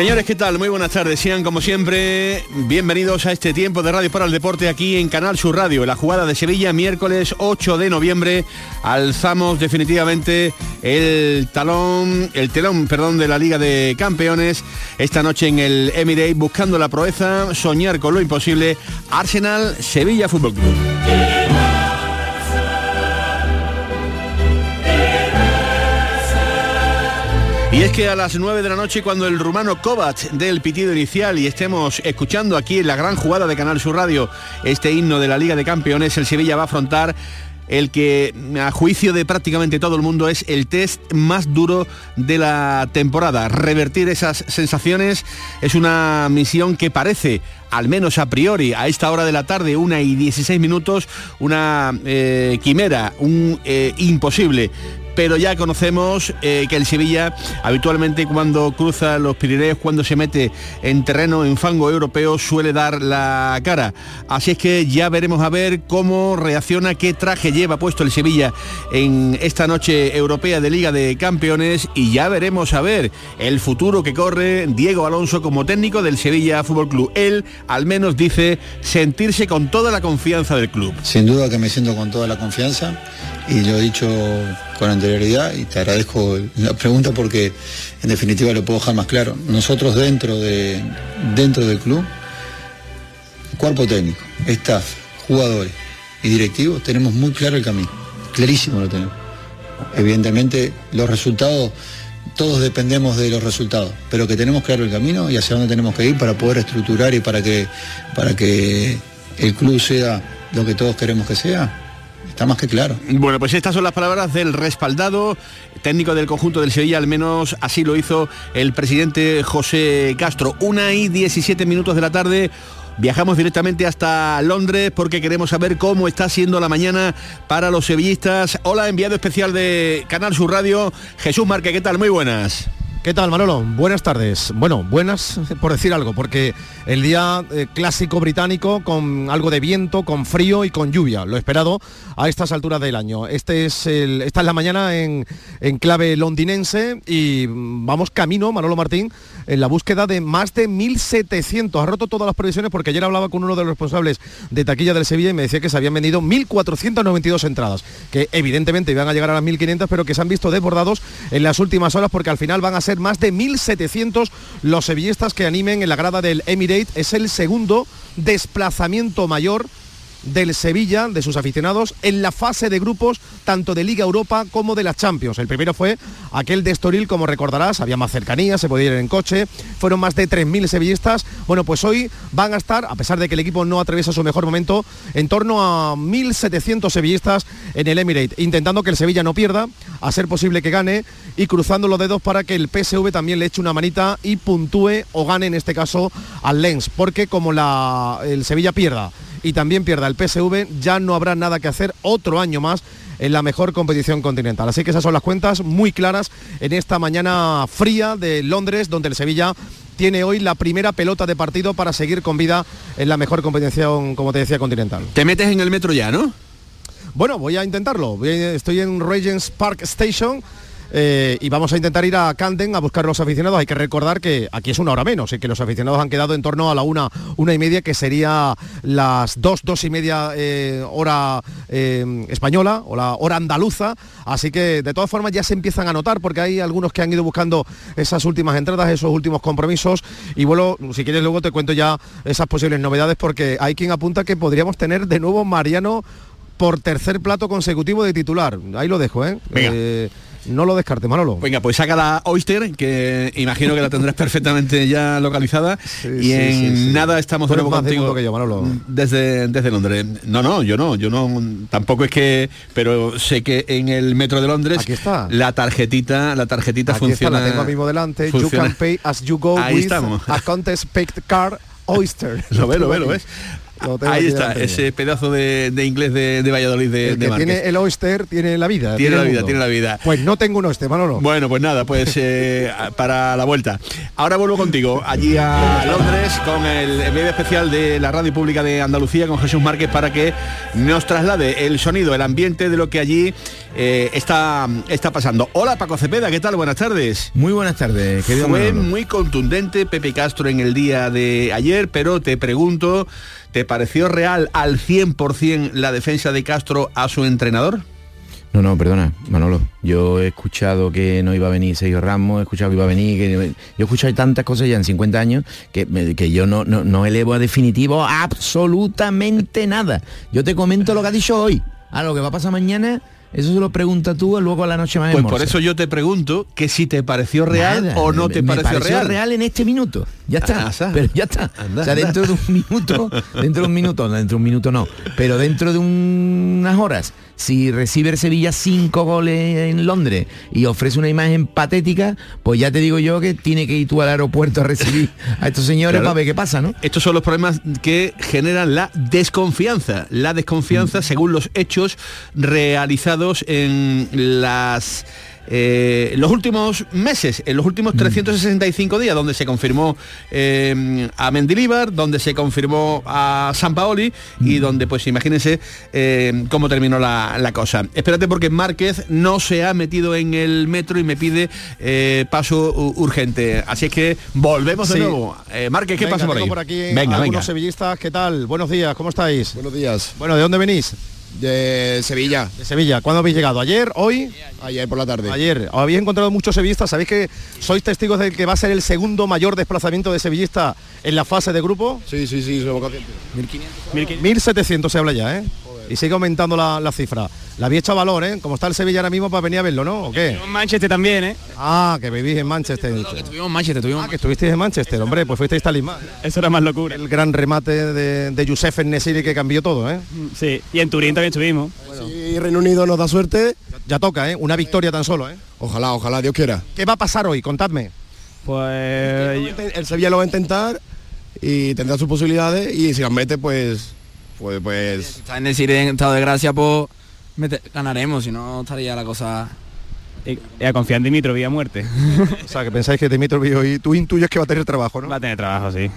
Señores, ¿qué tal? Muy buenas tardes. Sean como siempre bienvenidos a este tiempo de Radio para el Deporte aquí en Canal Sur Radio. La jugada de Sevilla, miércoles 8 de noviembre. Alzamos definitivamente el talón, el telón, perdón, de la Liga de Campeones. Esta noche en el Emirate buscando la proeza, soñar con lo imposible. Arsenal, Sevilla Fútbol Club. Y es que a las 9 de la noche, cuando el rumano Kovac dé el pitido inicial y estemos escuchando aquí en la gran jugada de Canal Sur Radio este himno de la Liga de Campeones, el Sevilla va a afrontar el que a juicio de prácticamente todo el mundo es el test más duro de la temporada. Revertir esas sensaciones es una misión que parece, al menos a priori, a esta hora de la tarde, una y 16 minutos, una eh, quimera, un eh, imposible pero ya conocemos eh, que el Sevilla habitualmente cuando cruza los Pirineos, cuando se mete en terreno, en fango europeo, suele dar la cara. Así es que ya veremos a ver cómo reacciona, qué traje lleva puesto el Sevilla en esta noche europea de Liga de Campeones y ya veremos a ver el futuro que corre Diego Alonso como técnico del Sevilla Fútbol Club. Él al menos dice sentirse con toda la confianza del club. Sin duda que me siento con toda la confianza y lo he dicho con anterioridad y te agradezco la pregunta porque en definitiva lo puedo dejar más claro. Nosotros dentro, de, dentro del club, cuerpo técnico, staff, jugadores y directivos, tenemos muy claro el camino, clarísimo lo tenemos. Evidentemente los resultados, todos dependemos de los resultados, pero que tenemos claro el camino y hacia dónde tenemos que ir para poder estructurar y para que, para que el club sea lo que todos queremos que sea, Está más que claro. Bueno, pues estas son las palabras del respaldado técnico del conjunto del Sevilla, al menos así lo hizo el presidente José Castro. Una y 17 minutos de la tarde. Viajamos directamente hasta Londres porque queremos saber cómo está siendo la mañana para los sevillistas. Hola, enviado especial de Canal Sur Radio, Jesús Marque, ¿qué tal? Muy buenas. ¿Qué tal, Manolo? Buenas tardes. Bueno, buenas por decir algo, porque el día eh, clásico británico con algo de viento, con frío y con lluvia, lo esperado a estas alturas del año. Este es esta es la mañana en, en clave londinense y vamos camino, Manolo Martín, en la búsqueda de más de 1.700. Ha roto todas las previsiones porque ayer hablaba con uno de los responsables de taquilla del Sevilla y me decía que se habían vendido 1.492 entradas, que evidentemente iban a llegar a las 1.500, pero que se han visto desbordados en las últimas horas porque al final van a ser más de 1.700 los sevillistas que animen en la grada del Emirate. Es el segundo desplazamiento mayor del Sevilla, de sus aficionados, en la fase de grupos tanto de Liga Europa como de la Champions. El primero fue aquel de Estoril, como recordarás, había más cercanía, se podía ir en coche, fueron más de 3.000 sevillistas. Bueno, pues hoy van a estar, a pesar de que el equipo no atraviesa su mejor momento, en torno a 1.700 sevillistas en el Emirate, intentando que el Sevilla no pierda, a ser posible que gane y cruzando los dedos para que el PSV también le eche una manita y puntúe o gane en este caso al Lens, porque como el Sevilla pierda y también pierda el PSV, ya no habrá nada que hacer otro año más en la mejor competición continental. Así que esas son las cuentas muy claras en esta mañana fría de Londres, donde el Sevilla tiene hoy la primera pelota de partido para seguir con vida en la mejor competición, como te decía, continental. Te metes en el metro ya, ¿no? Bueno, voy a intentarlo. Estoy en Regents Park Station eh, y vamos a intentar ir a Camden a buscar a los aficionados. Hay que recordar que aquí es una hora menos y que los aficionados han quedado en torno a la una, una y media, que sería las dos, dos y media eh, hora eh, española o la hora andaluza. Así que de todas formas ya se empiezan a notar porque hay algunos que han ido buscando esas últimas entradas, esos últimos compromisos. Y bueno, si quieres luego te cuento ya esas posibles novedades porque hay quien apunta que podríamos tener de nuevo Mariano por tercer plato consecutivo de titular. Ahí lo dejo, ¿eh? No lo descarte, Manolo. Venga, pues saca la Oyster, que imagino que la tendrás perfectamente ya localizada. y en nada estamos de nuevo contigo. Que yo, Manolo. Desde, desde Londres. No, no, yo no, yo no, tampoco es que, pero sé que en el metro de Londres Aquí está. la tarjetita, la tarjetita Aquí funciona. Está, la tengo mismo delante. You can pay as you go Ahí with estamos. a contest paid card Oyster. lo ves, lo ves, lo ves. Ahí está, ese pedazo de, de inglés de, de, Valladolid de, el que de tiene el Oyster tiene la vida. Tiene, la vida, tiene la vida. Pues no tengo un Oyster, Manolo. Bueno, pues nada, pues eh, para la vuelta. Ahora vuelvo contigo, allí a Londres, con el medio especial de la Radio Pública de Andalucía, con Jesús Márquez, para que nos traslade el sonido, el ambiente de lo que allí eh, está, está pasando. Hola Paco Cepeda, ¿qué tal? Buenas tardes. Muy buenas tardes, querido Fue Manolo. muy contundente Pepe Castro en el día de ayer, pero te pregunto, ¿te pareció real al 100% la defensa de Castro a su entrenador? No, no, perdona, Manolo. Yo he escuchado que no iba a venir Sergio Ramos, he escuchado que iba a venir, que yo he escuchado tantas cosas ya en 50 años que, que yo no, no, no elevo a definitivo absolutamente nada. Yo te comento lo que ha dicho hoy. A lo que va a pasar mañana, eso se lo pregunta tú luego a la noche más Pues por eso yo te pregunto que si te pareció real Nada, o no te me pareció, real. en este minuto. Ya está. Ah, pero ya está. Anda, o sea, anda. dentro de un minuto, dentro de un minuto, no, dentro de un minuto no, pero dentro de unas horas, si recibe el Sevilla cinco goles en Londres y ofrece una imagen patética, pues ya te digo yo que tiene que ir tú al aeropuerto a recibir a estos señores Claro. para ver qué pasa, ¿no? Estos son los problemas que generan la desconfianza. La desconfianza según los hechos realizados en las eh, los últimos meses, en los últimos 365 días, donde se confirmó eh, a Mendilibar, donde se confirmó a San Paoli y donde, pues imagínense eh, cómo terminó la, la cosa. Espérate porque Márquez no se ha metido en el metro y me pide eh, paso urgente. Así es que volvemos de Sí. nuevo. Eh, Márquez, ¿qué Venga, pasa por ahí? por aquí venga, algunos venga. sevillistas. ¿Qué tal? Buenos días, ¿cómo estáis? Buenos días. Bueno, ¿de dónde venís? De Sevilla, De Sevilla. ¿Cuándo habéis llegado? ¿Ayer? ¿Hoy? ayer por la tarde. Ayer. ¿Habéis encontrado muchos sevillistas? ¿Sabéis que sois testigos de que va a ser el segundo mayor desplazamiento de sevillista en la fase de grupo? Sí, sí, sí, somos conscientes. 1700 se habla ya, ¿eh? Y sigue aumentando la, la cifra. La había hecho valor, ¿eh? Como está el Sevilla ahora mismo para venir a verlo, ¿no? ¿O qué? Manchester también, ¿eh? Ah, que vivís en Manchester. Tuvimos en Manchester, tuvimos Ah, que estuvisteis en Manchester, hombre, pues fuisteis talismán. Eso era más locura. El gran remate de, de Youssef Nesiri que cambió todo, ¿eh? Sí, y en Turín también estuvimos. Si Reino Unido nos da suerte, Ya toca, ¿eh? Una victoria tan solo, ¿eh? ojalá, ojalá, Dios quiera. ¿Qué va a pasar hoy? Contadme. Pues El Sevilla lo va a intentar y tendrá sus posibilidades y si las mete, pues, pues, pues, está en decir en estado de gracia, pues ganaremos, si no estaría la cosa. y, y a confiar en Dimitrovic a muerte. O sea, que pensáis que Dimitrovic hoy tú intuyes que va a tener trabajo, ¿no? Va a tener trabajo, sí.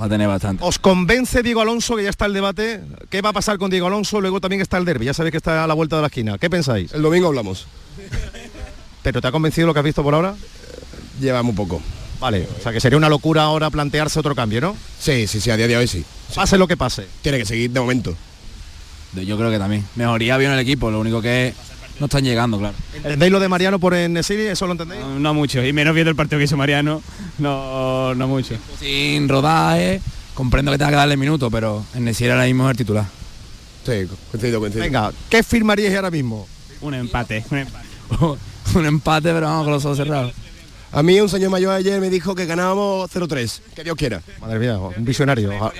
Va a tener bastante. ¿Os convence Diego Alonso, que ya está el debate? ¿Qué va a pasar con Diego Alonso? Luego también está el derby, ya sabéis que está a la vuelta de la esquina. ¿Qué pensáis? el domingo hablamos. ¿Pero te ha convencido lo que has visto por ahora? Llevamos un poco. Vale, o sea que sería una locura ahora plantearse otro cambio, ¿no? Sí, sí, sí, a día de hoy sí. Pase lo que pase. Tiene que seguir de momento. Yo creo que también. Mejoría bien el equipo, lo único que no están llegando, claro. ¿Entendéis lo de Mariano por Nesiri? ¿Eso lo entendéis? No, no mucho, y menos viendo el partido que hizo Mariano, no, no mucho. Sin rodaje, comprendo que tenga que darle minutos, pero en Nesir ahora mismo es el titular. Sí, coincido, coincido. Venga, ¿qué firmaríais ahora mismo? Un empate, un empate. un empate, pero vamos con los ojos cerrados. A mí un señor mayor ayer me dijo que ganábamos 0-3, que Dios quiera. Madre mía, un visionario. Ah,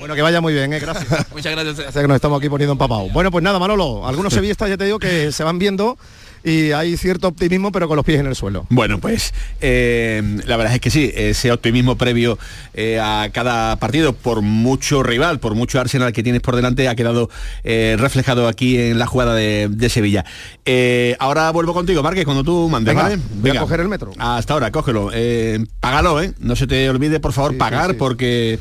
Bueno, que vaya muy bien, ¿eh? Gracias. Muchas gracias. Gracias que nos estamos aquí poniendo empapados. Bueno, pues nada, Manolo, algunos sevillistas ya te digo que se van viendo y hay cierto optimismo, pero con los pies en el suelo. Bueno, pues eh, la verdad es que sí, ese optimismo previo eh, a cada partido, por mucho rival, por mucho Arsenal que tienes por delante, ha quedado eh, reflejado aquí en la jugada de, de Sevilla. Ahora vuelvo contigo, Márquez, cuando tú mandes, Venga, ¿vale? voy a coger el metro. Hasta ahora, cógelo. Págalo, ¿eh? No se te olvide, por favor, Sí, pagar, sí. porque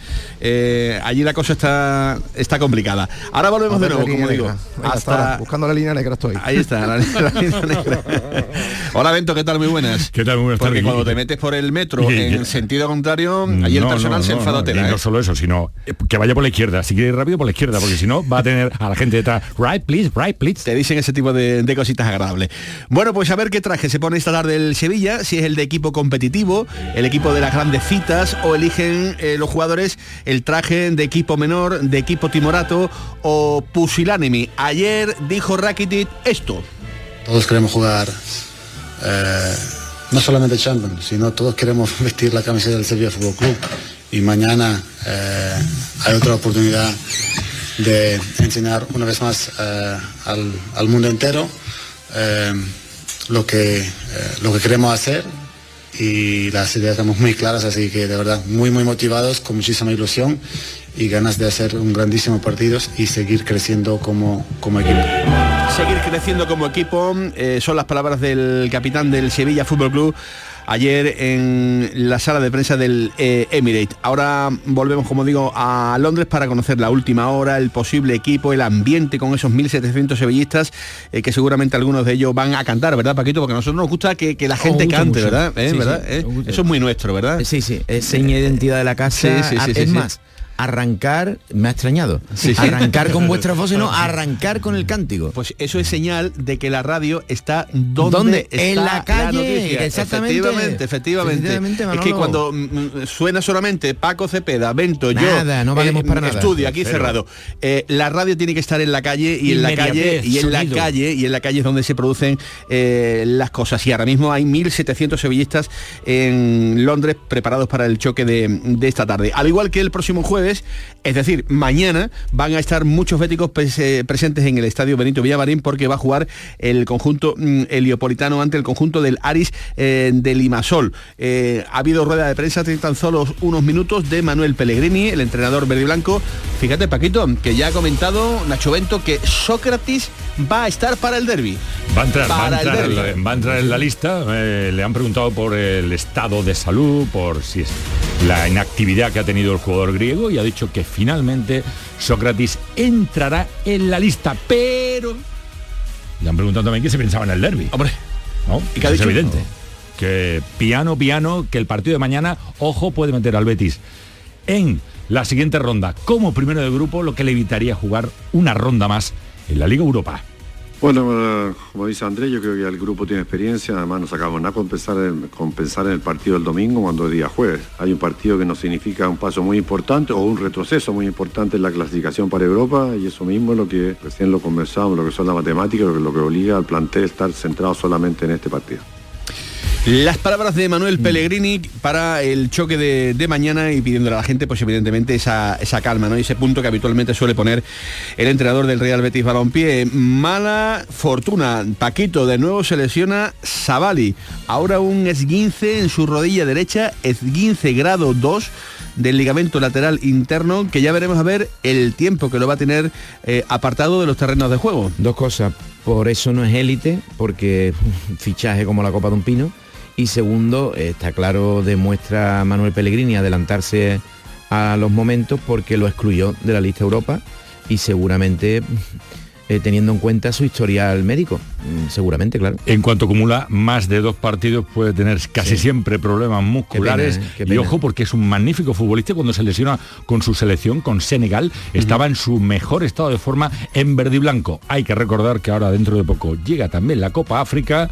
allí la cosa está, está complicada. Ahora volvemos de nuevo, como digo. Venga, hasta ahora, buscando la línea negra estoy. Ahí está, la, la línea negra. Hola, Bento, ¿qué tal? Muy buenas. ¿Qué tal? Muy buenas Porque cuando te metes por el metro Y- en sentido contrario, allí el No, personal no, se enfada no, tela, y ¿eh? no solo eso, sino eh, que vaya por la izquierda. Si quiere ir rápido por la izquierda, porque si no va a tener a la gente detrás. Right, please, right, please. Te dicen ese tipo de, de cositas agradables. Bueno, pues a ver qué traje se pone esta tarde el Sevilla, si es el de equipo competitivo, el equipo de las grandes citas, o eligen eh, los jugadores el traje de equipo menor, de equipo timorato o pusilánime. Ayer dijo Rakitic esto. Todos queremos jugar eh, no solamente Champions, sino todos queremos vestir la camiseta del Sevilla Fútbol Club y mañana eh, hay otra oportunidad de enseñar una vez más eh, al, al mundo entero lo, que, lo que queremos hacer y las ideas estamos muy claras, así que de verdad muy muy motivados, con muchísima ilusión y ganas de hacer un grandísimo partido y seguir creciendo como, como equipo. Seguir creciendo como equipo eh, son las palabras del capitán del Sevilla Fútbol Club ayer en la sala de prensa del eh, Emirate. Ahora volvemos, como digo, a Londres para conocer la última hora, el posible equipo, el ambiente con esos 1.700 sevillistas, eh, que seguramente algunos de ellos van a cantar, ¿verdad, Paquito? Porque a nosotros nos gusta que, que la gente gusta cante, mucho. ¿verdad? ¿Eh? Sí, ¿verdad? sí, nos gusta. Eso es muy nuestro, ¿verdad? Sí, sí, es seña de identidad de la casa. Sí, sí, es más, arrancar, me ha extrañado. Sí, sí. Arrancar con vuestra voz, no, arrancar con el cántico. Pues eso es señal de que la radio está donde ¿Dónde? está En la calle, noticia. exactamente. Efectivamente, efectivamente. Efectivamente, es que cuando mm, mm, suena solamente Paco Cepeda, Bento, Nada, yo, no valemos para nada. estudio aquí cerrado. Eh, la radio tiene que estar en la calle y en la calle y en la calle y en la calle es donde se producen eh, las cosas. Y ahora mismo hay 1.700 sevillistas en Londres preparados para el choque de, de esta tarde. Al igual que el próximo jueves, es decir, mañana van a estar muchos béticos eh, presentes en el estadio Benito Villamarín porque va a jugar el conjunto mm, heliopolitano ante el conjunto del Aris eh, de Limasol. Eh, ha habido rueda de prensa hace tan solo unos minutos de Manuel Pellegrini, el entrenador verde y blanco. Fíjate, Paquito, que ya ha comentado Nacho Bento que Sócrates va a estar para el derby. Va a entrar, va a el entrar, en la, va a entrar en la lista. eh, le han preguntado por el estado de salud, por si es la inactividad que ha tenido el jugador griego y ha dicho que finalmente Sócrates entrará en la lista, pero le han preguntado también que se pensaba en el derby. Hombre, ¿no? ¿y qué ha es dicho? evidente. Que piano, piano, que el partido de mañana, ojo, puede meter al Betis en la siguiente ronda como primero de grupo, lo que le evitaría jugar una ronda más en la Liga Europa. Bueno, como dice Andrés, yo creo que el grupo tiene experiencia, además nos acabamos nada con pensar, en, el partido del domingo cuando es día jueves. Hay un partido que nos significa un paso muy importante o un retroceso muy importante en la clasificación para Europa y eso mismo es lo que recién lo conversamos, lo que son las matemáticas, lo que, lo que obliga al plantel estar centrado solamente en este partido. Las palabras de Manuel Pellegrini para el choque de, de mañana y pidiéndole a la gente, pues evidentemente esa, esa calma, ¿no? Y ese punto que habitualmente suele poner el entrenador del Real Betis Balompié. Mala fortuna. Paquito de nuevo se lesiona Savali. Ahora un esguince en su rodilla derecha, esguince grado 2 del ligamento lateral interno, que ya veremos a ver el tiempo que lo va a tener eh, apartado de los terrenos de juego. Dos cosas. Por eso no es élite, porque fichaje como la copa de un pino. Y segundo, está claro, demuestra Manuel Pellegrini adelantarse a los momentos porque lo excluyó de la lista Europa y seguramente eh, teniendo en cuenta su historial médico. Mm, Seguramente, claro. En cuanto acumula más de dos partidos puede tener casi siempre problemas musculares. Qué pena, ¿eh? Y ojo porque es un magnífico futbolista y cuando se lesiona con su selección, con Senegal, estaba en su mejor estado de forma en verde y blanco. Hay que recordar que ahora dentro de poco llega también la Copa África.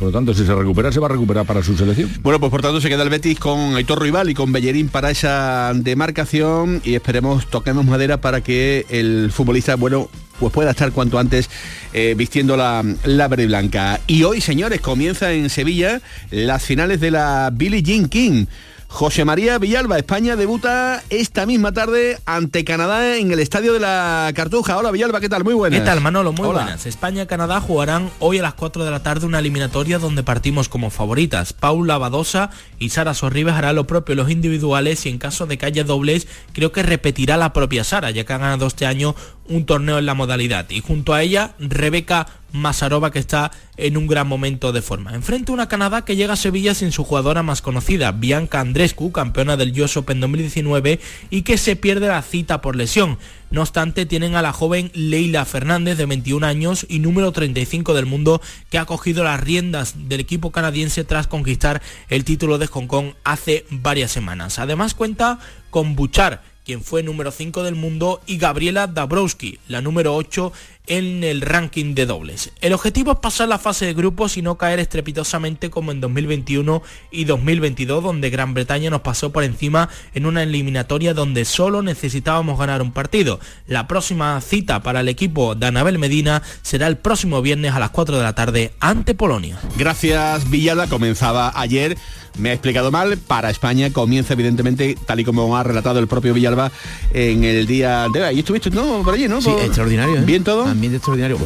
Por lo tanto, si se recupera, se va a recuperar para su selección. Bueno, pues por tanto se queda el Betis con Aitor Rival y con Bellerín para esa demarcación y esperemos, toquemos madera para que el futbolista, bueno, pues pueda estar cuanto antes eh, vistiendo la, la verde y blanca. Y hoy, señores, comienza en Sevilla las finales de la Billie Jean King. José María Villalba, España debuta esta misma tarde ante Canadá en el estadio de la Cartuja. Hola Villalba, ¿qué tal? Muy buenas. ¿Qué tal, Manolo? Muy Hola. buenas. España y Canadá jugarán hoy a las 4 de la tarde una eliminatoria donde partimos como favoritas. Paula Badosa y Sara Sorribes harán lo propio en los individuales y en caso de que haya dobles, creo que repetirá la propia Sara, ya que ha ganado este año un torneo en la modalidad. Y junto a ella, Rebeca Masarova, que está en un gran momento de forma. Enfrente una Canadá que llega a Sevilla sin su jugadora más conocida, Bianca Andrescu, campeona del US Open 2019, y que se pierde la cita por lesión. No obstante, tienen a la joven Leila Fernández, de 21 años y número 35 del mundo, que ha cogido las riendas del equipo canadiense tras conquistar el título de Hong Kong hace varias semanas. Además cuenta con Buchar, quien fue número 5 del mundo, y Gabriela Dabrowski, la número 8 en el ranking de dobles. El objetivo es pasar la fase de grupos y no caer estrepitosamente como en 2021 y 2022, donde Gran Bretaña nos pasó por encima en una eliminatoria donde solo necesitábamos ganar un partido. La próxima cita para el equipo de Anabel Medina será el próximo viernes a las 4 de la tarde ante Polonia. Gracias Villalba, comenzaba ayer me ha explicado mal, para España comienza evidentemente, tal y como ha relatado el propio Villalba, en el día de hoy. ¿Y estuviste no, por allí, no? Sí, Por- extraordinario. ¿eh? ¿Bien todo? Ambiente extraordinario.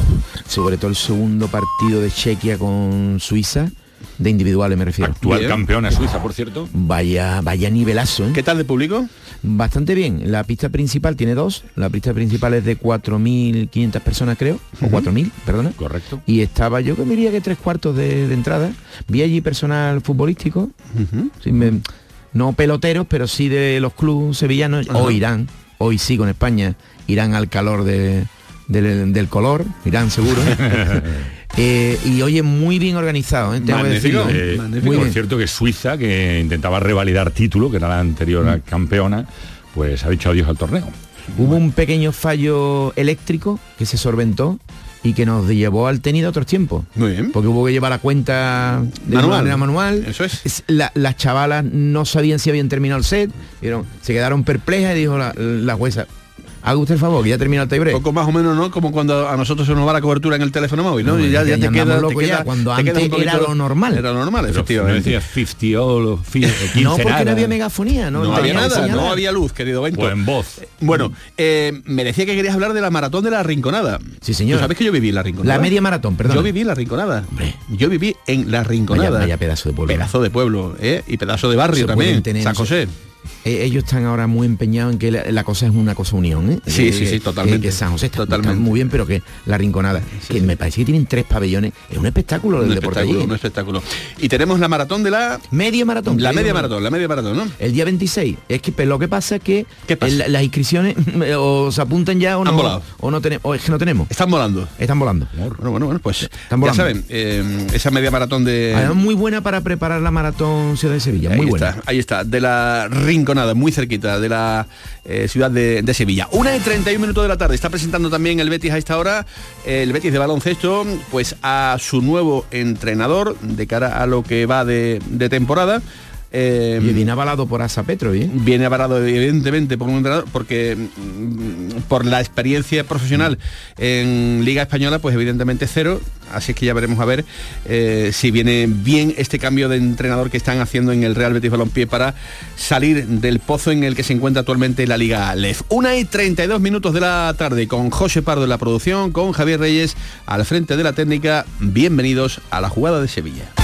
Sobre todo el segundo partido de Chequia con Suiza, de individuales me refiero. Actual campeona Suiza, por cierto. Vaya, vaya nivelazo. ¿eh? ¿Qué tal de público? Bastante bien. La pista principal tiene dos. La pista principal es de 4.500 personas, creo. O 4.000, perdona. Correcto. Y estaba, yo que diría que tres cuartos de, de entrada. Vi allí personal futbolístico. Sí, me- no peloteros, pero sí de los clubes sevillanos. O Irán. Hoy sí con España. Irán al calor de- del, del color. Irán seguro. Eh, y oye, muy bien organizado, ¿eh? tengo que decirlo. Eh, Muy por bien. cierto que Suiza, que intentaba revalidar título, que era la anterior Mm. campeona, pues ha dicho adiós al torneo. Hubo un pequeño fallo eléctrico que se solventó y que nos llevó al tenido otros tiempos. Muy bien. Porque hubo que llevar la cuenta de Manual. manera manual. Eso es. La- las chavalas no sabían si habían terminado el set, vieron, se quedaron perplejas y dijo la, la jueza, haga usted el favor, que ya termina el tiebreak. Poco más o menos, ¿no? Como cuando a nosotros se nos va la cobertura en el teléfono móvil, ¿no? No, y ya, ya ya te queda, te locos ya, queda- cuando te queda antes era lo normal. Era lo normal, Pero no efectivamente. decía 50 o 15 No, porque nada. no había megafonía, no, No, no había nada, no había luz, querido Bento. Pues en voz. Bueno, eh, me decía que querías hablar de la maratón de la Rinconada. Sí, señor. ¿Tú sabes que yo viví en la Rinconada? La media maratón, perdón. Yo viví en la Rinconada. Yo viví en la Rinconada. Vaya- vaya pedazo de pueblo. Pedazo de pueblo, ¿eh? Y pedazo de barrio Se también. tener- San José. Eh, ellos están ahora muy empeñados en que la, la cosa es una cosa unión, ¿eh? Sí, Eh, sí, sí, que- totalmente. Que, San José está, Totalmente. muy bien, pero que la rinconada, que me parece que tienen tres pabellones, es un espectáculo Un del deporte allí. espectáculo, un espectáculo. Y tenemos la maratón de la... Media maratón. La Media maratón. la media maratón, ¿no? El día 26. Es que pero lo que pasa es que ¿Qué pasa? el- las inscripciones o se apuntan ya o Han no. volado. O no tenemos. O es que no tenemos. Están volando. Están volando. Bueno, bueno, bueno, pues Están ya volando. saben, eh, esa media maratón de... Además, muy buena para preparar la maratón Ciudad de Sevilla. Ahí Muy buena. está, ahí está, de la Rinconada, muy cerquita de la eh, ciudad de, Sevilla. Una y 31 minutos de la tarde, está presentando también el Betis a esta hora, el Betis de baloncesto, pues a su nuevo entrenador de cara a lo que va de temporada. Eh, Y viene avalado por Asa Petro, ¿eh? viene avalado evidentemente por un entrenador porque mm, por la experiencia profesional en Liga Española pues evidentemente cero. Así que ya veremos a ver eh, si viene bien este cambio de entrenador que están haciendo en el Real Betis Balompié para salir del pozo en el que se encuentra actualmente la Liga LEF una y 32 minutos de la tarde con José Pardo en la producción con Javier Reyes al frente de la técnica. Bienvenidos a la jugada de Sevilla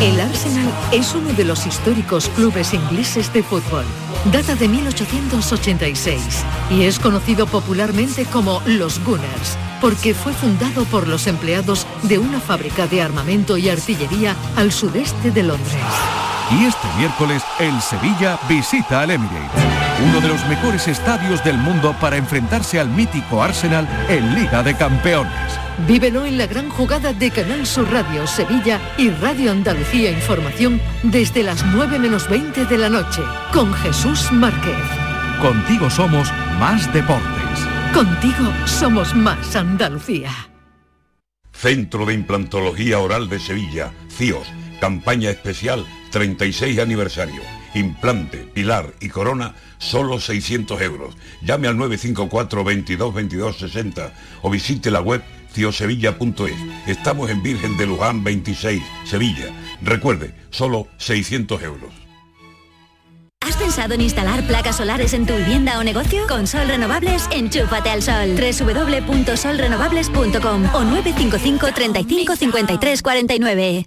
El Arsenal es uno de los históricos clubes ingleses de fútbol. Data de 1886 y es conocido popularmente como los Gunners porque fue fundado por los empleados de una fábrica de armamento y artillería al sudeste de Londres. Y este miércoles el Sevilla visita al Emirates, uno de los mejores estadios del mundo para enfrentarse al mítico Arsenal en Liga de Campeones. Vívelo en la gran jugada de Canal Sur Radio Sevilla y Radio Andalucía Información desde las 9 menos 20 de la noche con Jesús Márquez. Contigo somos más deportes. Contigo somos más Andalucía. Centro de Implantología Oral de Sevilla, CIOS, campaña especial 36 aniversario. Implante, pilar y corona, solo 600 euros. Llame al 954 22 22 60 o visite la web ciosevilla.es. Estamos en Virgen de Luján 26, Sevilla. Recuerde, solo 600 euros. ¿Has pensado en instalar placas solares en tu vivienda o negocio? Con Sol Renovables, enchúfate al sol. www.solrenovables.com o 955 35 53 49.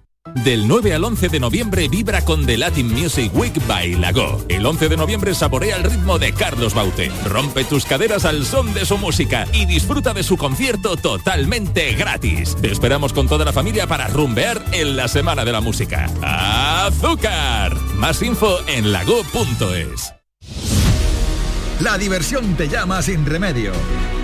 Del 9 al 11 de noviembre vibra con The Latin Music Week by Lago. El 11 de noviembre saborea el ritmo de Carlos Baute. Rompe tus caderas al son de su música y disfruta de su concierto totalmente gratis. Te esperamos con toda la familia para rumbear en la Semana de la Música. ¡Azúcar! Más info en lago.es. La diversión te llama sin remedio.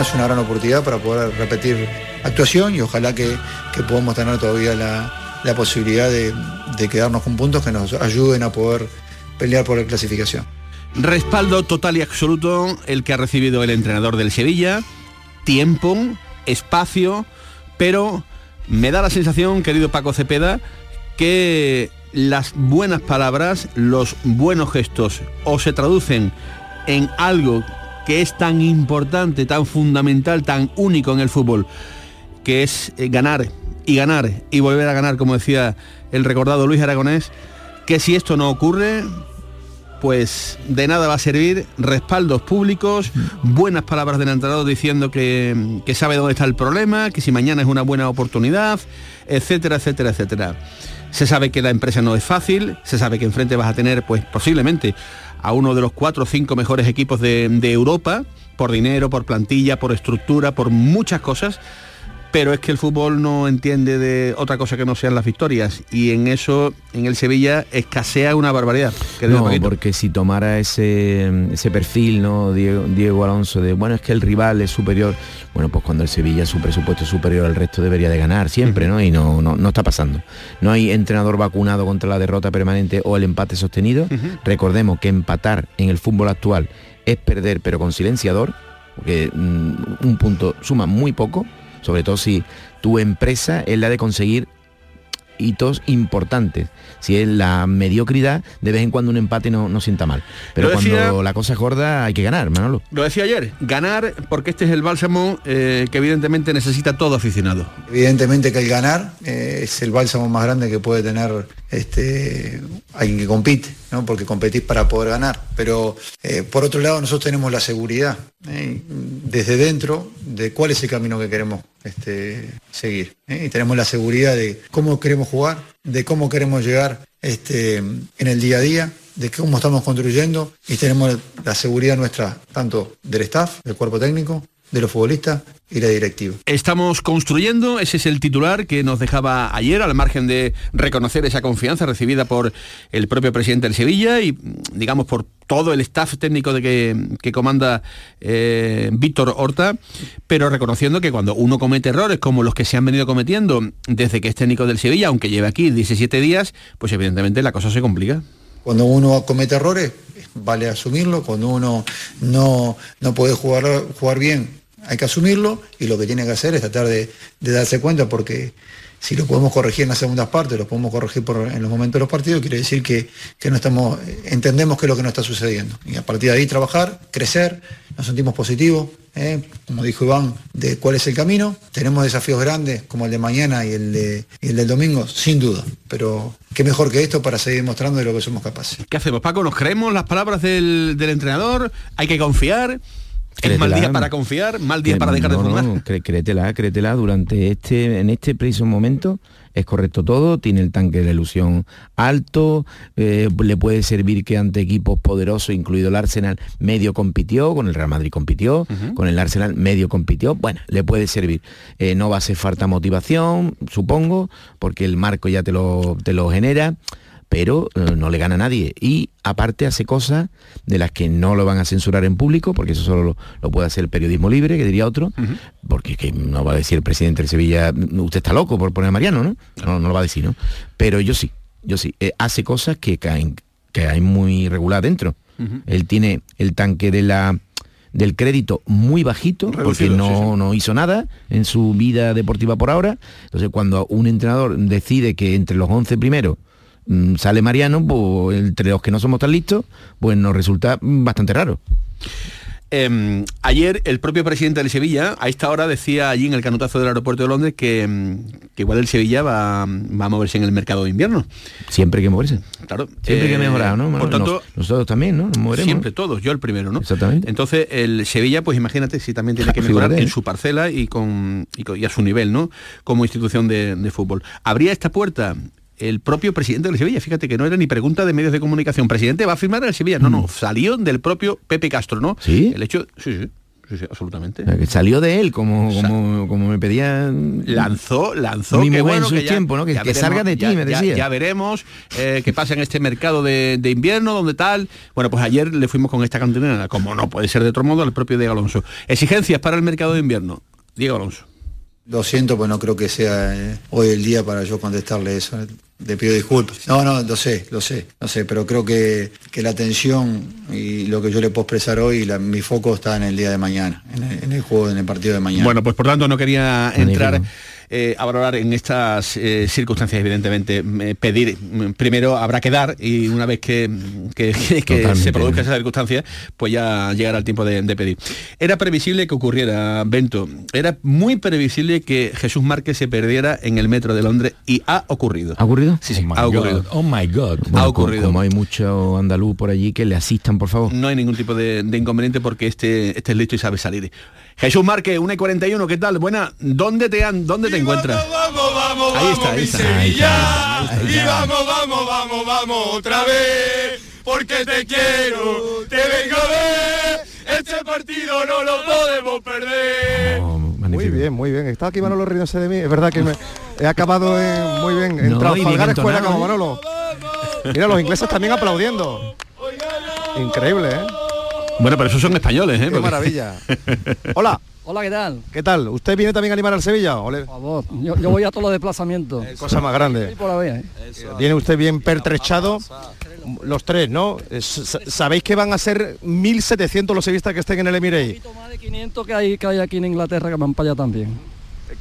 Es una gran oportunidad para poder repetir actuación y ojalá que, que podamos tener todavía la, la posibilidad de, de quedarnos con puntos que nos ayuden a poder pelear por la clasificación. Respaldo total y absoluto el que ha recibido el entrenador del Sevilla, tiempo, espacio, pero me da la sensación, querido Paco Cepeda, que las buenas palabras, los buenos gestos o se traducen en algo que es tan importante, tan fundamental, tan único en el fútbol, que es eh, ganar y ganar y volver a ganar, como decía el recordado Luis Aragonés, que si esto no ocurre, pues de nada va a servir respaldos públicos, buenas palabras del entrenador diciendo que, que, sabe dónde está el problema, que si mañana es una buena oportunidad, etcétera, etcétera, etcétera. Se sabe que la empresa no es fácil, se sabe que enfrente vas a tener, pues posiblemente, a uno de los cuatro o cinco mejores equipos de, de Europa, por dinero, por plantilla, por estructura, por muchas cosas pero es que el fútbol no entiende de otra cosa que no sean las victorias y en eso en el Sevilla escasea una barbaridad. no, porque si tomara ese, ese perfil, ¿no? Diego, Diego, Alonso, de bueno, es que el rival es superior, bueno, pues cuando el Sevilla su presupuesto es superior al resto debería de ganar siempre, ¿no? Y no, no, no está pasando. No hay entrenador vacunado contra la derrota permanente o el empate sostenido. Recordemos que empatar en el fútbol actual es perder, pero con silenciador, porque mm, un punto suma muy poco sobre todo si tu empresa es la de conseguir hitos importantes. Si es la mediocridad, de vez en cuando un empate no, no sienta mal. Pero decía, cuando la cosa es gorda hay que ganar, Manolo. Lo decía ayer, ganar porque este es el bálsamo eh, que evidentemente necesita todo aficionado. Evidentemente que el ganar eh, es el bálsamo más grande que puede tener este, alguien que compite, ¿no? porque competís para poder ganar. Pero eh, por otro lado nosotros tenemos la seguridad ¿eh? desde dentro de cuál es el camino que queremos este, seguir. ¿eh? Y tenemos la seguridad de cómo queremos jugar, de cómo queremos llegar este, en el día a día, de cómo estamos construyendo y tenemos la seguridad nuestra, tanto del staff, del cuerpo técnico, de los futbolistas y la directiva. Estamos construyendo, ese es el titular que nos dejaba ayer, al margen de reconocer esa confianza recibida por el propio presidente del Sevilla y, digamos, por todo el staff técnico de que, que comanda eh, Víctor Horta, pero reconociendo que cuando uno comete errores como los que se han venido cometiendo desde que es técnico del Sevilla, aunque lleve aquí 17 días, pues evidentemente la cosa se complica. Cuando uno comete errores, vale asumirlo, cuando uno no, no puede jugar, jugar bien, hay que asumirlo y lo que tiene que hacer es tratar de, de darse cuenta porque si lo podemos corregir en las segundas partes, lo podemos corregir en los momentos de los partidos, quiere decir que, que, no estamos, entendemos qué es lo que nos está sucediendo. Y a partir de ahí trabajar, crecer, nos sentimos positivos, ¿eh? como dijo Iván, de cuál es el camino. Tenemos desafíos grandes como el de mañana y el, de, el del domingo, sin duda. Pero qué mejor que esto para seguir mostrando de lo que somos capaces. ¿Qué hacemos, Paco? ¿Nos creemos las palabras del, del entrenador? ¿Hay que confiar? ¿Es mal día para confiar? ¿Mal día para dejar no, de fumar? No, créetela, créetela. Durante este, en este preciso momento es correcto todo, tiene el tanque de la ilusión alto, eh, le puede servir que ante equipos poderosos, incluido el Arsenal, medio compitió, con el Real Madrid compitió, uh -huh. con el Arsenal medio compitió, bueno, le puede servir. Eh, no va a hacer falta motivación, supongo, porque el marco ya te lo, te lo genera pero eh, no le gana a nadie. Y aparte hace cosas de las que no lo van a censurar en público, porque eso solo lo, lo puede hacer el periodismo libre, que diría otro, porque es que no va a decir el presidente de Sevilla, usted está loco por poner a Mariano, ¿no? No, no lo va a decir, ¿no? Pero yo sí, yo sí. Eh, hace cosas que caen, que hay muy regular dentro. Él tiene el tanque de la del crédito muy bajito porque no, sí, sí. no hizo nada en su vida deportiva por ahora. Entonces cuando un entrenador decide que entre los 11 primeros mm, sale Mariano, pues entre los que no somos tan listos, pues nos resulta mm, bastante raro. Eh, ayer el propio presidente del Sevilla a esta hora decía allí en el canutazo del aeropuerto de Londres que, mm, que igual el Sevilla va, va a moverse en el mercado de invierno. Siempre hay que moverse. Claro. Siempre hay que Eh, mejorar, ¿no? Por Nos- tanto, nosotros también, ¿no? Nos moveremos. siempre todos, yo el primero, ¿no? Exactamente. Entonces el Sevilla, pues imagínate si también tiene que mejorar ¿eh? en su parcela y con, y con- y a su nivel, ¿no? Como institución de, de fútbol. ¿Habría esta puerta? El propio presidente del Sevilla, fíjate que no era ni pregunta de medios de comunicación. Presidente va a firmar en el Sevilla. No, no, salió del propio Pepe Castro, ¿no? Mm. ¿Sí? El hecho, sí, sí, sí, sí, absolutamente. O sea, que salió de él como, como, como me pedía lanzó lanzó mi que bueno, en su que ya- tiempo, ¿no? Que, ya que veremos, salga de ti, ya- me ya- decía. Ya, veremos eh, qué pasa en este mercado de, de invierno, donde tal. Bueno, pues ayer le fuimos con esta cantinera, como no puede ser de otro modo, al propio Diego Alonso. Exigencias para el mercado de invierno. Diego Alonso. Lo siento, pues no creo que sea eh, hoy el día para yo contestarle eso. Le pido disculpas. No, no, lo sé, lo sé, lo sé, pero creo que, que la atención y lo que yo le puedo expresar hoy, la- mi foco está en el día de mañana, en el, en el juego, en el partido de mañana. Bueno, pues por tanto no quería entrar Magnífico. Eh, a valorar en estas eh, circunstancias, evidentemente. eh, pedir, mm, primero habrá que dar y una vez que, que- que- se produzca esa circunstancia, pues ya llegará el tiempo de, de pedir. Era previsible que ocurriera, Bento, era muy previsible que Jesús Márquez se perdiera en el metro de Londres y ha ocurrido. ¿Ha ocurrido? Sí, sí, ha ocurrido. Oh my God. Bueno, ha ocurrido. Como hay mucho andaluz por allí, que le asistan, por favor. No hay ningún tipo de, de inconveniente porque este, este es listo y sabe salir. Jesús Márquez, 1 y 41, ¿qué tal? Buena, ¿dónde te, han, dónde te encuentras? ahí está, ahí está. Ahí está. Y vamos, vamos, vamos, vamos otra vez, porque te quiero, te vengo a ver, este partido no lo podemos perder. Muy bien, muy bien. Está aquí Manolo riéndose de mí. Es verdad que me he acabado en- muy bien en No, y Trafalgar Escuela como. Manolo. Mira, los ingleses también aplaudiendo. Increíble, ¿eh? Bueno, pero esos son españoles, ¿eh? Qué Porque- maravilla. Hola. Hola, ¿qué tal? ¿Qué tal? ¿Usted viene también a animar al Sevilla? Por favor, yo, yo voy a todos los desplazamientos. Cosa más grande. Sí, por la vez, ¿eh? Viene usted bien pertrechado. Los tres, ¿no? Eh, Sabéis que van a ser 1.700 los sevillistas que estén en el Emirate. Más de 500 que hay, que hay aquí en Inglaterra que van para allá también.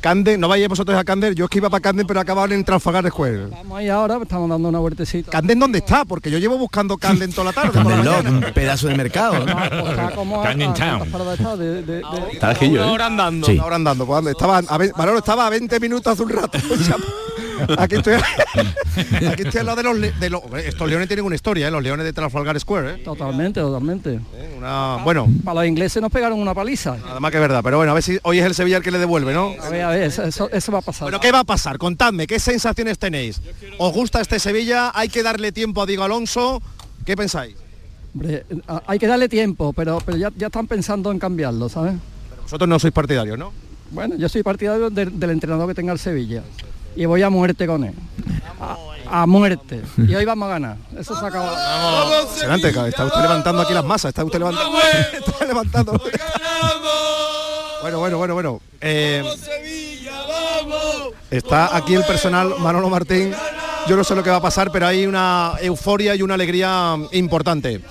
Camden, no vayáis vosotros a Camden, yo es que iba para Camden pero he acabado en Trafalgar Square. Estamos ahí ahora, estamos dando una vueltecita. ¿Camden dónde está? Porque yo llevo buscando Camden toda la tarde. un pedazo de mercado. a- Town. ¿cuántas paradas está? Ahora andando. Ahora andando. Estaba a ve- Manolo estaba a 20 minutos hace un rato. Aquí estoy, aquí estoy al lado de los, de los- Estos leones tienen una historia, ¿eh? los leones de Trafalgar Square. ¿eh? Totalmente, totalmente. Una- bueno, Para los ingleses nos pegaron una paliza. nada más que verdad. Pero bueno, a ver si hoy es el Sevilla el que le devuelve, ¿no? A ver, a ver, eso, eso- eso va a pasar. Bueno, ¿qué va a pasar? Contadme, ¿qué sensaciones tenéis? ¿Os gusta este Sevilla? ¿Hay que darle tiempo a Diego Alonso? ¿Qué pensáis? Hombre, hay que darle tiempo, pero, pero ya, ya están pensando en cambiarlo, ¿sabes? Vosotros no sois partidarios, ¿no? Bueno, yo soy partidario del- del entrenador que tenga el Sevilla. Y voy a muerte con él. A, a muerte. Y hoy vamos a ganar. Eso se acaba. Impresionante, está usted levantando aquí las masas, está usted levantando. está levantando. bueno, bueno, bueno, bueno. Eh, está aquí el personal Manolo Martín. Yo no sé lo que va a pasar, pero hay una euforia y una alegría importante.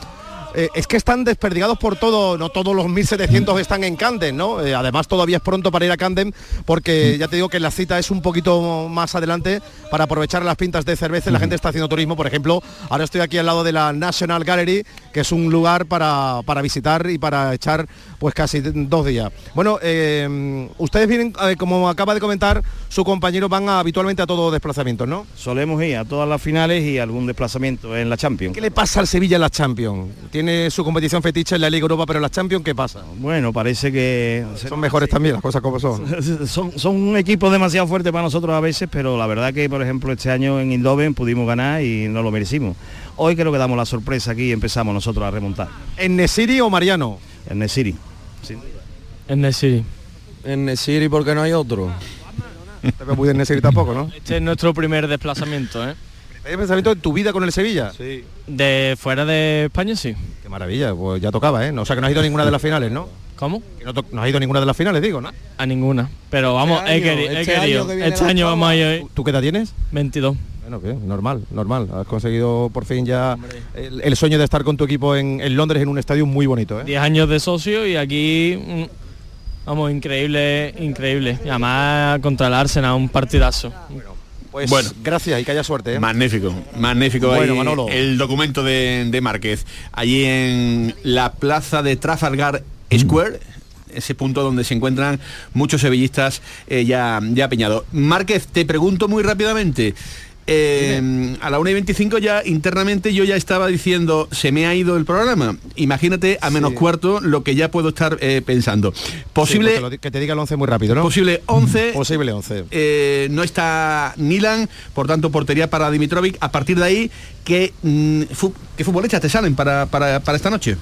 Eh, es que están desperdigados por todo, no todos los 1.700 están en Camden, ¿no? Eh, además todavía es pronto para ir a Camden porque ya te digo que la cita es un poquito más adelante para aprovechar las pintas de cerveza. La gente está haciendo turismo, por ejemplo, ahora estoy aquí al lado de la National Gallery, que es un lugar para, para visitar y para echar pues casi dos días. Bueno, eh, ustedes vienen, eh, como acaba de comentar, su compañero van a- habitualmente a todos desplazamientos, ¿no? Solemos ir a todas las finales y algún desplazamiento en la Champions. ¿Qué le pasa al Sevilla en la Champions? Tiene su competición fetiche en la Liga Europa, pero en la Champions, ¿qué pasa? Bueno, parece que... Son mejores también, las cosas como son. son, son un equipo demasiado fuerte para nosotros a veces, pero la verdad que, por ejemplo, este año en Indoven pudimos ganar y no lo merecimos. Hoy creo que damos la sorpresa aquí y empezamos nosotros a remontar. ¿En Nesiri o Mariano? En Nesiri. En Nesiri. En Nesiri porque no hay otro. Muy en Nesiri tampoco, ¿no? Este es nuestro primer desplazamiento, ¿eh? ¿Hay pensamiento en tu vida con el Sevilla? Sí. De fuera de España, sí. Qué maravilla, pues ya tocaba, ¿eh? No, o sea, que no has ido a ninguna de las finales, ¿no? ¿Cómo? Que no, no has ido a ninguna de las finales, digo, ¿no? A ninguna. Pero vamos, Este he, año, queri- he este año que Este año vamos a ir. ¿Tú, tú qué edad tienes? 22. Bueno, ¿qué? Normal, normal. Has conseguido por fin ya el, el sueño de estar con tu equipo en, en Londres en un estadio muy bonito, ¿eh? 10 años de socio y aquí, mm, vamos, increíble, increíble. Y además contra el Arsenal, un partidazo. Pues Bueno. gracias y que haya suerte, ¿eh? Magnífico, magnífico Bueno, Manolo. el documento de, de Márquez. Allí en la plaza de Trafalgar Square, ese punto donde se encuentran muchos sevillistas eh, ya, ya apeñados. Márquez, te pregunto muy rápidamente. eh, a la 1 y 25 ya internamente yo ya estaba diciendo se me ha ido el programa imagínate a menos cuarto lo que ya puedo estar eh, pensando posible Sí, pues lo que te diga el 11 muy rápido, ¿no? Posible 11. Posible 11. Eh, no está Nilan, por tanto portería para Dimitrovic. A partir de ahí, ¿qué, mm, fu- ¿qué futbolistas te salen para, para- para esta noche?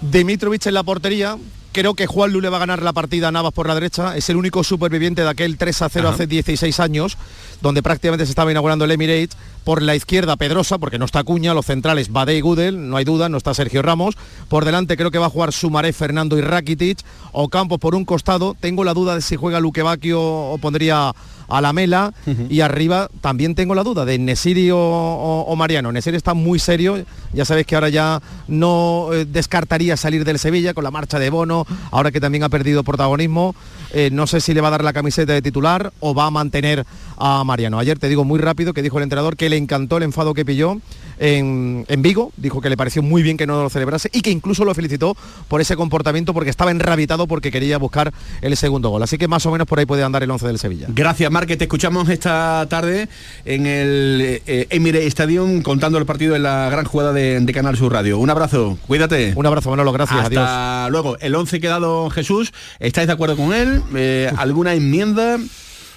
Dimitrovic en la portería. Creo que Juan Lu le va a ganar la partida a Navas por la derecha. Es el único superviviente de aquel 3 a 0 Ajá. hace 16 años, donde prácticamente se estaba inaugurando el Emirates. Por la izquierda Pedrosa, porque no está Cuña, los centrales Bade y Gudel, no hay duda, no está Sergio Ramos. Por delante creo que va a jugar Sumaré, Fernando y Rakitic. O Campos por un costado. Tengo la duda de si juega Luque Bacchio o pondría a la Mela. Y arriba también tengo la duda de Nesiri o, o- o Mariano. Nesiri está muy serio. Ya sabéis que ahora ya no eh, descartaría salir del Sevilla con la marcha de Bono, ahora que también ha perdido protagonismo. Eh, no sé si le va a dar la camiseta de titular o va a mantener a Mariano. Ayer te digo muy rápido que dijo el entrenador que le encantó el enfado que pilló en, en Vigo, dijo que le pareció muy bien que no lo celebrase y que incluso lo felicitó por ese comportamiento porque estaba enrabitado porque quería buscar el segundo gol. Así que más o menos por ahí puede andar el 11 del Sevilla. Gracias, Márquez. Te escuchamos esta tarde en el eh, Emirates Stadium contando el partido en la gran jugada de, de Canal Sur Radio. Un abrazo, cuídate. Un abrazo, Manolo, gracias, Hasta adiós. luego. El 11 quedado Jesús, ¿estáis de acuerdo con él? Eh, ¿Alguna enmienda?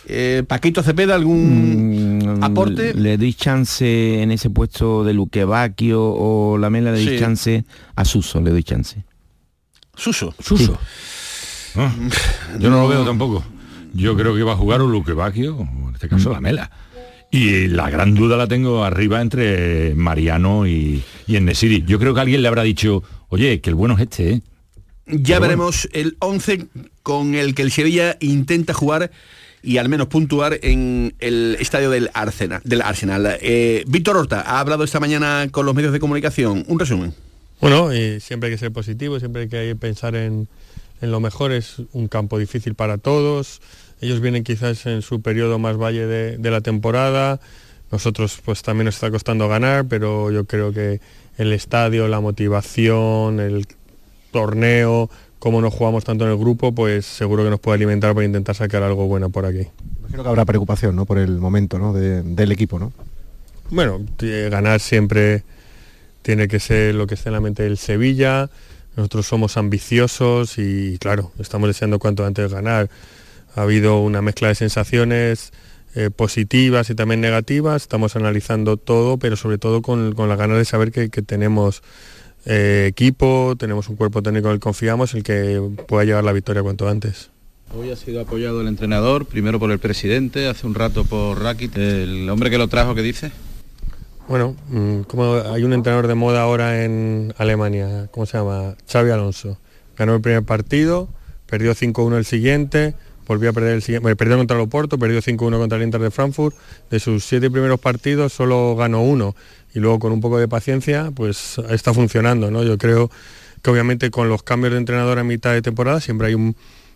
Eh, Paquito Cepeda, ¿algún aporte? Le doy chance en ese puesto de Luque Bacchio o la Mela, le doy Sí. chance a Suso, le doy chance. Suso. Suso. Ah, yo no lo veo tampoco. Yo creo que va a jugar un Luque Bacchio, en este caso la Mela. Y la gran duda la tengo arriba entre Mariano y, y Nesiri. Yo creo que alguien le habrá dicho, oye, que el bueno es este, ¿eh? Ya Pero veremos el 11 con el que el Sevilla intenta jugar y al menos puntuar en el estadio del Arsenal. Eh, Víctor Horta ha hablado esta mañana con los medios de comunicación. Un resumen. Bueno, y siempre hay que ser positivo, siempre hay que pensar en, en lo mejor. Es un campo difícil para todos. Ellos vienen quizás en su periodo más valle de, de la temporada. Nosotros pues también nos está costando ganar, pero yo creo que el estadio, la motivación, el torneo, cómo nos jugamos tanto en el grupo, pues seguro que nos puede alimentar para intentar sacar algo bueno por aquí. Imagino que habrá preocupación ¿no? por el momento ¿no? de- del equipo, ¿no? Bueno, t- ganar siempre tiene que ser lo que esté en la mente del Sevilla. Nosotros somos ambiciosos y claro, estamos deseando cuanto antes ganar. Ha habido una mezcla de sensaciones eh, positivas y también negativas. Estamos analizando todo, pero sobre todo con, con la ganas de saber que, que tenemos eh, equipo, tenemos un cuerpo técnico en el que confiamos, el que pueda llevar la victoria cuanto antes. Hoy ha sido apoyado el entrenador, primero por el presidente, hace un rato por Rakit, el hombre que lo trajo, ¿qué dice? Bueno, mm, como hay un entrenador de moda ahora en Alemania, ¿cómo se llama? Xavi Alonso. Ganó el primer partido, perdió 5-1 el siguiente, volvió a perder el siguiente, bueno, perdió contra el Oporto, perdió 5-1 contra el Inter de Frankfurt. De sus siete primeros partidos solo ganó uno y luego con un poco de paciencia, pues está funcionando, ¿no? Yo creo que obviamente con los cambios de entrenador a mitad de temporada siempre hay un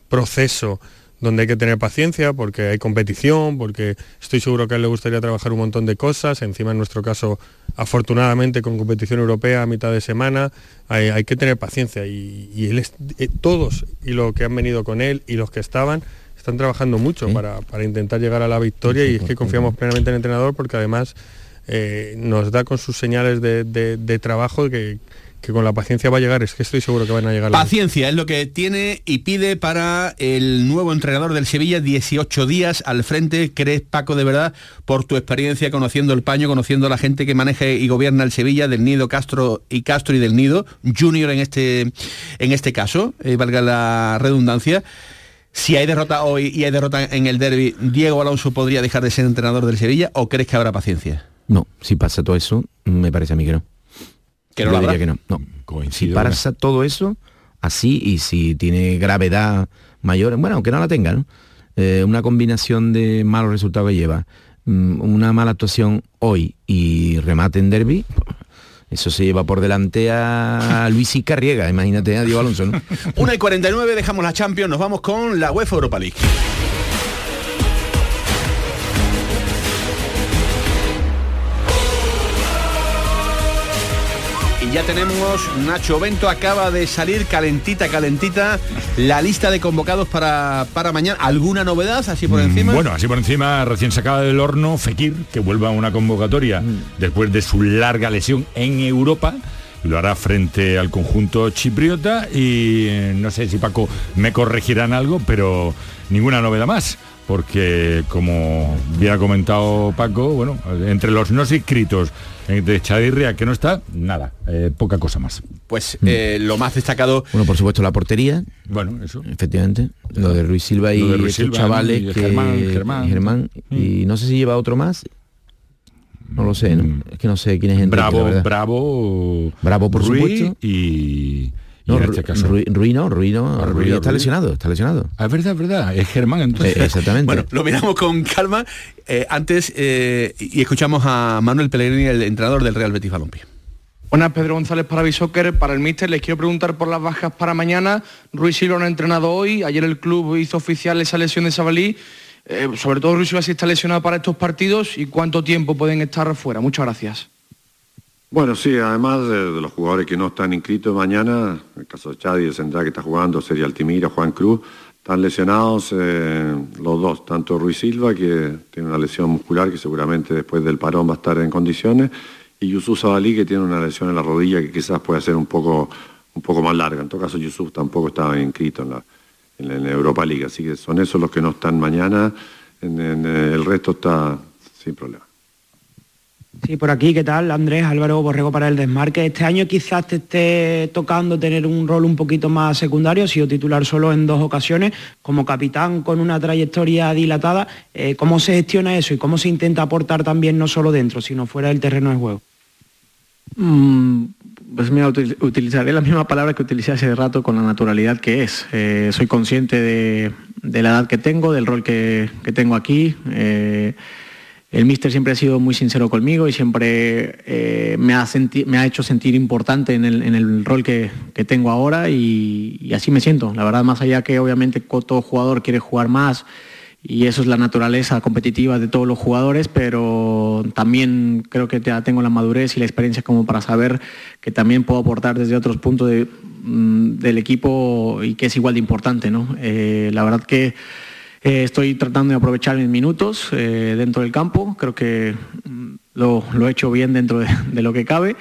proceso donde hay que tener paciencia porque hay competición, porque estoy seguro que a él le gustaría trabajar un montón de cosas, encima en nuestro caso afortunadamente con competición europea a mitad de semana, hay, hay que tener paciencia. Y, y él es- eh, todos y los que han venido con él y los que estaban están trabajando mucho para, para intentar llegar a la victoria y es que confiamos plenamente en el entrenador porque además eh, nos da con sus señales de, trabajo que, con la paciencia va a llegar, es que estoy seguro que van a llegar. Paciencia es lo que tiene y pide para el nuevo entrenador del Sevilla 18 días al frente. ¿Crees, Paco, de verdad, por tu experiencia conociendo el paño, conociendo a la gente que maneja y gobierna el Sevilla, del Nido, Castro y Castro y del Nido, Junior en este, en este caso, eh, valga la redundancia? Si hay derrota hoy y hay derrota en el derby, ¿Diego Alonso podría dejar de ser entrenador del Sevilla o crees que habrá paciencia? No, si pasa todo eso, me parece a mí que no. Que no Yo diría habrá. que no. no. Si pasa todo eso así y si tiene gravedad mayor, bueno, aunque no la tenga, ¿no? Eh, una combinación de malos resultados que lleva, mm, una mala actuación hoy y remate en derby, eso se lleva por delante a Luis y Carriega, imagínate a Diego Alonso, ¿no? 1 y 49, dejamos la Champions, nos vamos con la UEFA Europa League. Ya tenemos, Nacho Bento acaba de salir calentita, calentita, la lista de convocados para, para mañana. ¿Alguna novedad así por encima? Mm, Bueno, así por encima, recién sacada del horno, Fekir, que vuelva a una convocatoria Mm. después de su larga lesión en Europa. Lo hará frente al conjunto chipriota y eh, no sé si Paco me corregirán algo, pero ninguna novedad más. Porque como bien ha comentado Paco, bueno, entre los no inscritos de Chadirria que no está, nada, eh, poca cosa más. Pues eh, lo más destacado Bueno, por supuesto la portería. Bueno, eso. Efectivamente. Lo de Ruiz Silva y de Ruiz Silva, chavales y que Germán, Germán. y Germán. Y no sé si lleva otro más. No lo sé, ¿no? Es que no sé quién es Enrique, Mm. Bravo, bravo, Bravo, por supuesto. y No, en Ru- este caso. Rui, Rui no, Rui no, Ah, Rui Rui, está lesionado, está lesionado. Ah, es verdad, es verdad, es Germán entonces. Eh, exactamente. Bueno, lo miramos con calma. Eh, antes, eh, y escuchamos a Manuel Pellegrini, el entrenador del Real Betis Balompié. Buenas, Pedro González para Bisoccer. Para el míster les quiero preguntar por las bajas para mañana. Ruiz Silva no ha entrenado hoy. Ayer el club hizo oficial esa lesión de Sabalí. Eh, sobre todo Ruiz Silva si está lesionado para estos partidos y cuánto tiempo pueden estar fuera. Muchas gracias. Bueno, sí, además de, los jugadores que no están inscritos mañana, en el caso de Chadi, el central que está jugando, sería Altimira, Juan Cruz, están lesionados eh, los dos, tanto Ruiz Silva, que tiene una lesión muscular que seguramente después del parón va a estar en condiciones, y Yusuf Zabalí, que tiene una lesión en la rodilla que quizás pueda ser un poco, un poco más larga. En todo caso, Yusuf tampoco estaba inscrito en la, en la- Europa League, así que son esos los que no están mañana, eh, el resto está sin problema. Sí, por aquí, ¿qué tal? Andrés Álvaro Borrego para el desmarque. Este año quizás te esté tocando tener un rol un poquito más secundario, sido titular solo en dos ocasiones, como capitán con una trayectoria dilatada. Eh, ¿Cómo se gestiona eso y cómo se intenta aportar también no solo dentro, sino fuera del terreno de juego? Mm, Pues mira, util- utilizaré la misma palabra que utilicé hace rato con la naturalidad que es. Eh, soy consciente de, la edad que tengo, del rol que, que tengo aquí. Eh, el míster siempre ha sido muy sincero conmigo y siempre eh, me, ha me ha hecho sentir importante en el, en el rol que, que tengo ahora y, así me siento. La verdad, más allá que obviamente todo jugador quiere jugar más y eso es la naturaleza competitiva de todos los jugadores, pero también creo que tengo la madurez y la experiencia como para saber que también puedo aportar desde otros puntos mm, del equipo y que es igual de importante. ¿no? Eh, la verdad que eh, estoy tratando de aprovechar mis minutos eh, dentro del campo, creo que mm, lo, lo he hecho bien dentro de, lo que cabe.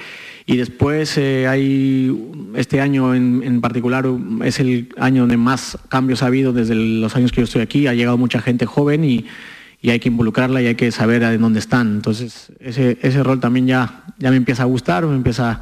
Y después eh, hay, este año en, en particular es el año donde más cambios ha habido desde los años que yo estoy aquí. Ha llegado mucha gente joven y, y hay que involucrarla y hay que saber en dónde están. Entonces ese, ese rol también ya, ya me empieza a gustar, me empieza a...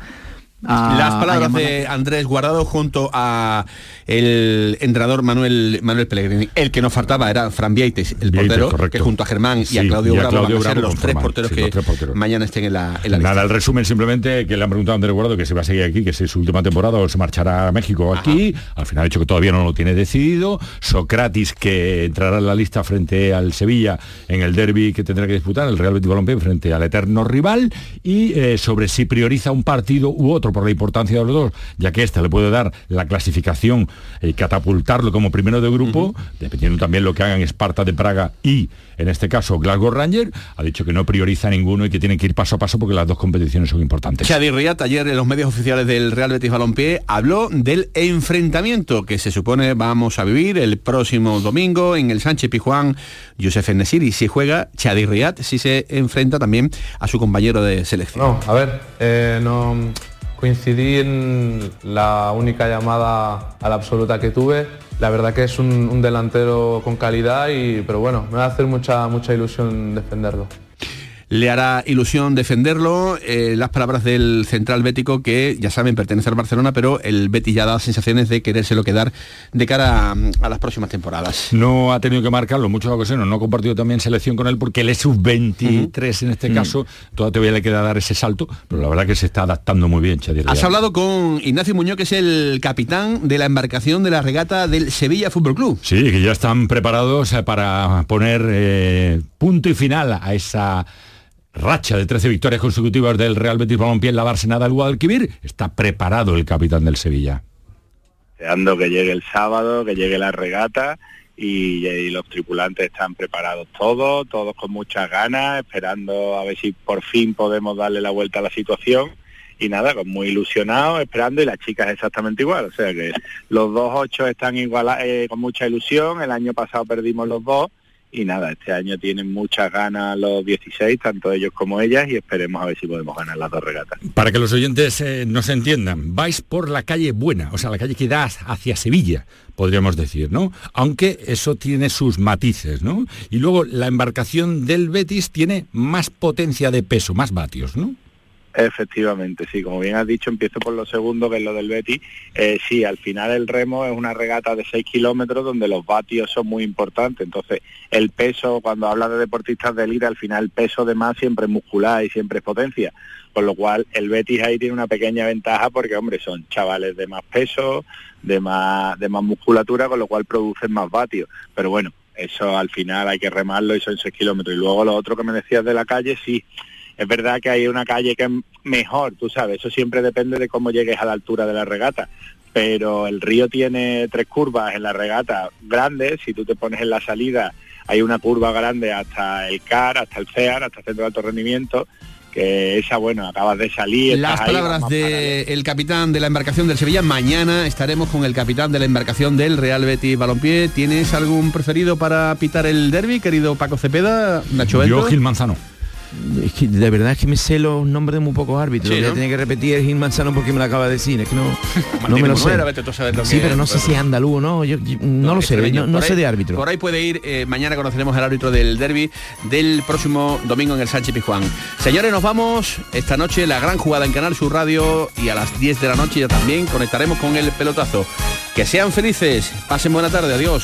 Las a palabras de Andrés Guardado junto a el entrenador Manuel Manuel Pellegrini. El que nos faltaba era Fran Vieites, el Vieites, portero, correcto. que junto a Germán y a Claudio y a Bravo Claudio van a ser Bravo los tres porteros sí, que los tres porteros. mañana estén en la, en la lista. Nada, el resumen simplemente que le han preguntado a Andrés Guardado que se va a seguir aquí, que si es su última temporada o se marchará a México aquí. Al final ha dicho que todavía no lo tiene decidido. Socratis que entrará en la lista frente al Sevilla en el derby que tendrá que disputar, el Real Betis Balompié frente al eterno rival. Y eh, sobre si prioriza un partido u otro por la importancia de los dos, ya que este le puede dar la clasificación y catapultarlo como primero de grupo, dependiendo también lo que hagan Esparta de Praga y, en este caso, Glasgow Ranger, ha dicho que no prioriza ninguno y que tienen que ir paso a paso porque las dos competiciones son importantes. Xavi Riat, ayer en los medios oficiales del Real Betis Balompié, habló del enfrentamiento que se supone vamos a vivir el próximo domingo en el Sánchez Pijuán, Josef Nesiri. Si juega, Xavi Riat, si se enfrenta también a su compañero de selección. No, a ver, eh, no coincidí en la única llamada a la absoluta que tuve. La verdad que es un, delantero con calidad y, pero bueno, me va a hacer mucha mucha ilusión defenderlo. Le hará ilusión defenderlo. Eh, las palabras del central bético que, ya saben, pertenece al Barcelona, pero el Betis ya da sensaciones de querérselo quedar de cara a, a las próximas temporadas. No ha tenido que marcarlo muchas ocasiones, no ha compartido también selección con él porque él es sub-23 en este Mm. caso, todavía le queda dar ese salto, pero la verdad que se está adaptando muy bien, Chadir. Has hablado con Ignacio Muñoz, que es el capitán de la embarcación de la regata del Sevilla Fútbol Club. Sí, que ya están preparados eh, para poner eh, punto y final a esa racha de 13 victorias consecutivas del Real Betis Balompié en la Barcenada del Guadalquivir. Está preparado el capitán del Sevilla. deseando que llegue el sábado, que llegue la regata y, los tripulantes están preparados todos, todos con muchas ganas, esperando a ver si por fin podemos darle la vuelta a la situación y nada, con muy ilusionados, esperando y las chicas exactamente igual, o sea que los dos ocho están igual eh, con mucha ilusión, el año pasado perdimos los dos y nada, este año tienen muchas ganas los 16, tanto ellos como ellas, y esperemos a ver si podemos ganar las dos regatas. Para que los oyentes eh, nos entiendan, vais por la calle buena, o sea, la calle que da hacia Sevilla, podríamos decir, ¿no? Aunque eso tiene sus matices, ¿no? Y luego la embarcación del Betis tiene más potencia de peso, más vatios, ¿no? Efectivamente, sí, como bien has dicho, empiezo por lo segundo, que es lo del Betty. Eh, sí, al final el remo es una regata de 6 kilómetros donde los vatios son muy importantes. Entonces, el peso, cuando hablas de deportistas de élite, al final el peso de más siempre es muscular y siempre es potencia. Con lo cual, el Betis ahí tiene una pequeña ventaja porque, hombre, son chavales de más peso, de más, de más musculatura, con lo cual producen más vatios. Pero bueno, eso al final hay que remarlo y son 6 kilómetros. Y luego lo otro que me decías de la calle, sí, es verdad que hay una calle que es mejor, tú sabes, eso siempre depende de cómo llegues a la altura de la regata. Pero el río tiene tres curvas en la regata grandes, si tú te pones en la salida hay una curva grande hasta el CAR, hasta el CEAR, hasta el Centro de Alto Rendimiento, que esa, bueno, acabas de salir. Las palabras del capitán de la embarcación del Sevilla. Mañana estaremos con el capitán de la embarcación del Real Betis Balompié. ¿Tienes algún preferido para pitar el derby, querido Paco Cepeda, Nacho? Yo, Gil Manzano. Es que de verdad es que me sé los nombres de muy pocos árbitros. Sí, Voy a ¿no? tener que repetir el Gil Manzano porque me lo acaba de decir. Es que no, no me lo sé. Vete Sí, pero no sé si es andaluz o no. Yo, yo no, lo sé. No, no sé de árbitro. Por ahí puede ir, eh, mañana conoceremos al árbitro del derby del próximo domingo en el Sánchez Pizjuán. Señores, nos vamos esta noche, la gran jugada en Canal Sur Radio y a las 10 de la noche ya también conectaremos con el pelotazo. Que sean felices, pasen buena tarde, adiós.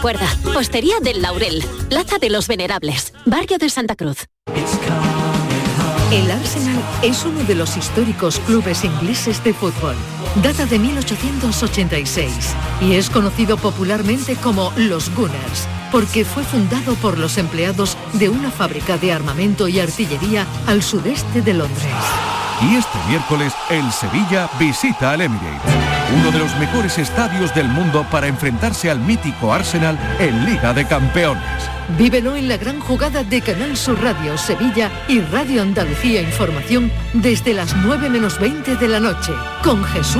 Recuerda, Postería del Laurel, Plaza de los Venerables, Barrio de Santa Cruz. El Arsenal es uno de los históricos clubes ingleses de fútbol. Data de 1886 y es conocido popularmente como los Gunners, porque fue fundado por los empleados de una fábrica de armamento y artillería al sudeste de Londres. Y este miércoles el Sevilla visita al Emirates, uno de los mejores estadios del mundo para enfrentarse al mítico Arsenal en Liga de Campeones. Vívelo en la gran jugada de Canal Sur Radio Sevilla y Radio Andalucía Información desde las 9 menos 20 de la noche con Jesús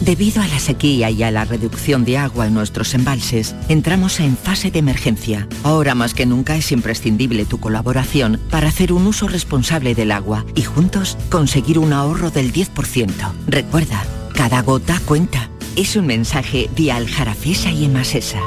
Debido a la sequía y a la reducción de agua en nuestros embalses, entramos en fase de emergencia. Ahora más que nunca es imprescindible tu colaboración para hacer un uso responsable del agua y juntos conseguir un ahorro del 10%. Recuerda, cada gota cuenta. Es un mensaje de Aljarafesa y Emasesa.